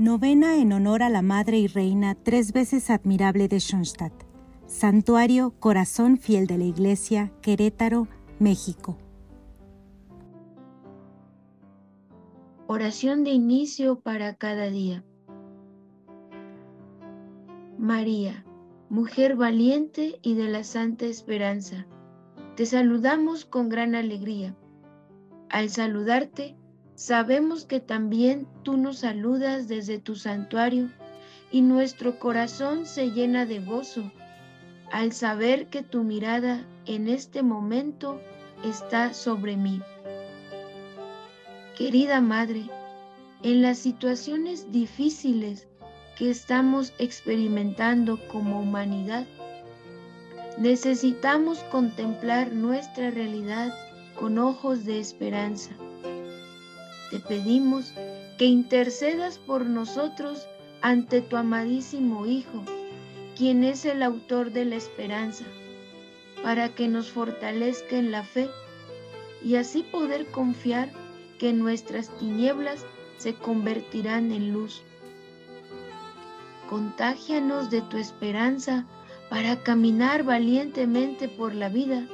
Novena en honor a la Madre y Reina tres veces admirable de Schoenstatt. Santuario Corazón Fiel de la Iglesia, Querétaro, México. Oración de inicio para cada día. María, mujer valiente y de la santa esperanza, te saludamos con gran alegría. Al saludarte, Sabemos que también tú nos saludas desde tu santuario y nuestro corazón se llena de gozo al saber que tu mirada en este momento está sobre mí. Querida Madre, en las situaciones difíciles que estamos experimentando como humanidad, necesitamos contemplar nuestra realidad con ojos de esperanza te pedimos que intercedas por nosotros ante tu amadísimo Hijo, quien es el autor de la esperanza, para que nos fortalezca en la fe y así poder confiar que nuestras tinieblas se convertirán en luz. Contágianos de tu esperanza para caminar valientemente por la vida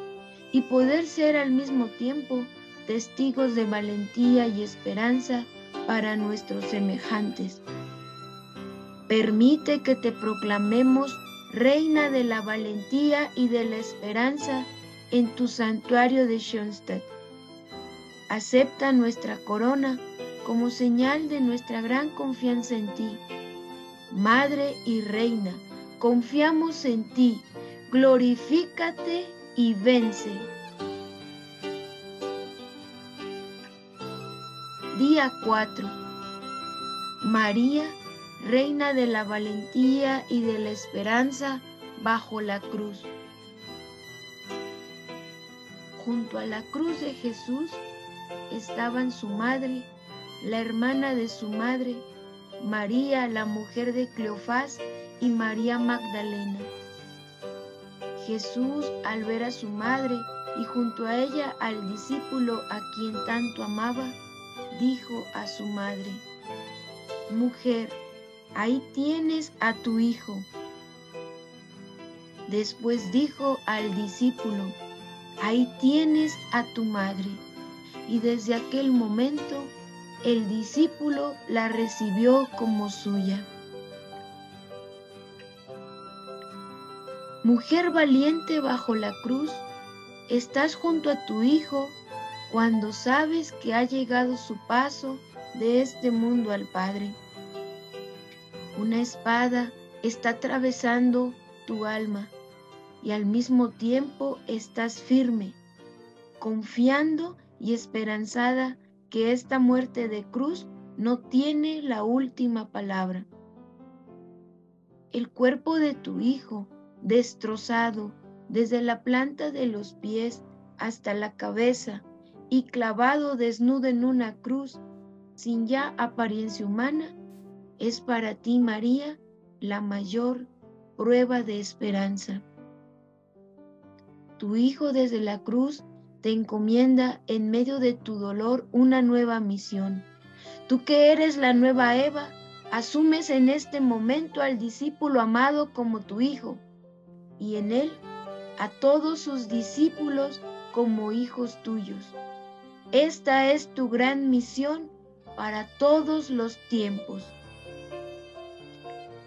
y poder ser al mismo tiempo testigos de valentía y esperanza para nuestros semejantes. Permite que te proclamemos Reina de la valentía y de la esperanza en tu santuario de Schoenstatt. Acepta nuestra corona como señal de nuestra gran confianza en ti. Madre y Reina, confiamos en ti, glorifícate y vence. Día 4. María, Reina de la Valentía y de la Esperanza bajo la cruz. Junto a la cruz de Jesús estaban su madre, la hermana de su madre, María, la mujer de Cleofás, y María Magdalena. Jesús, al ver a su madre y junto a ella al discípulo a quien tanto amaba, dijo a su madre, Mujer, ahí tienes a tu hijo. Después dijo al discípulo, ahí tienes a tu madre. Y desde aquel momento el discípulo la recibió como suya. Mujer valiente bajo la cruz, estás junto a tu hijo cuando sabes que ha llegado su paso de este mundo al Padre. Una espada está atravesando tu alma y al mismo tiempo estás firme, confiando y esperanzada que esta muerte de cruz no tiene la última palabra. El cuerpo de tu hijo, destrozado desde la planta de los pies hasta la cabeza, y clavado desnudo en una cruz, sin ya apariencia humana, es para ti, María, la mayor prueba de esperanza. Tu Hijo desde la cruz te encomienda en medio de tu dolor una nueva misión. Tú que eres la nueva Eva, asumes en este momento al discípulo amado como tu Hijo y en él a todos sus discípulos como hijos tuyos. Esta es tu gran misión para todos los tiempos.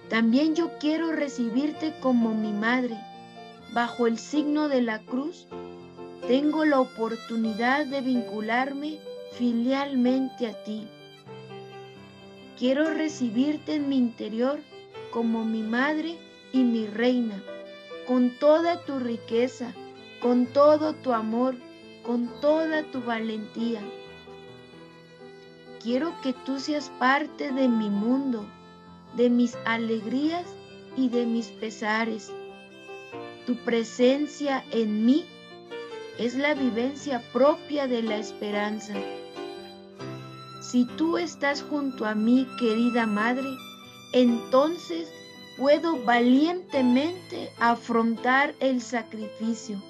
También yo quiero recibirte como mi madre. Bajo el signo de la cruz, tengo la oportunidad de vincularme filialmente a ti. Quiero recibirte en mi interior como mi madre y mi reina, con toda tu riqueza, con todo tu amor, con toda tu valentía. Quiero que tú seas parte de mi mundo, de mis alegrías y de mis pesares. Tu presencia en mí es la vivencia propia de la esperanza. Si tú estás junto a mí, querida Madre, entonces puedo valientemente afrontar el sacrificio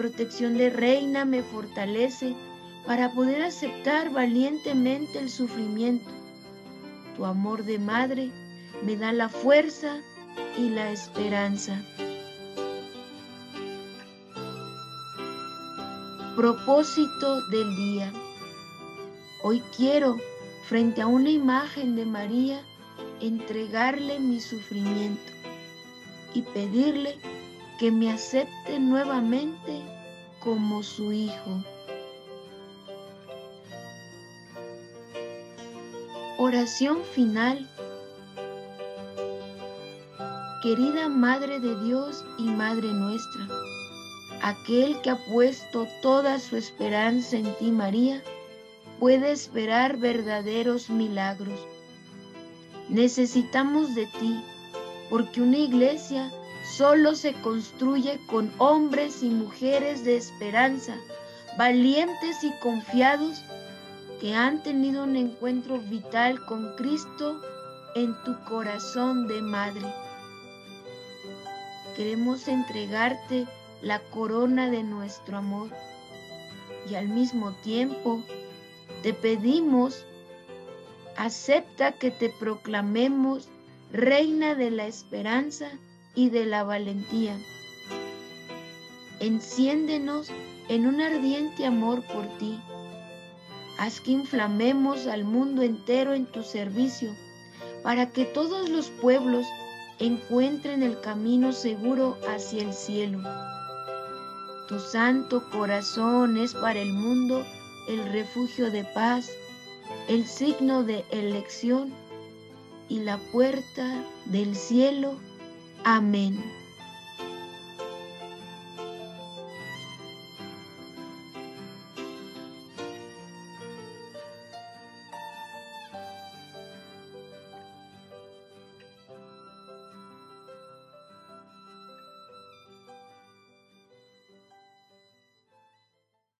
protección de reina me fortalece para poder aceptar valientemente el sufrimiento tu amor de madre me da la fuerza y la esperanza. Propósito del día. Hoy quiero, frente a una imagen de María, entregarle mi sufrimiento y pedirle que me acepte nuevamente como su hijo. Oración final. Querida Madre de Dios y Madre nuestra, aquel que ha puesto toda su esperanza en ti, María, puede esperar verdaderos milagros. Necesitamos de ti, porque una iglesia solo se construye con hombres y mujeres de esperanza, valientes y confiados que han tenido un encuentro vital con Cristo en tu corazón de madre. Queremos entregarte la corona de nuestro amor y al mismo tiempo te pedimos, acepta que te proclamemos reina de la esperanza y de la valentía. Enciéndenos en un ardiente amor por ti Haz que inflamemos al mundo entero en tu servicio, para que todos los pueblos encuentren el camino seguro hacia el cielo. Tu santo corazón es para el mundo el refugio de paz, el signo de elección y la puerta del cielo. Amén.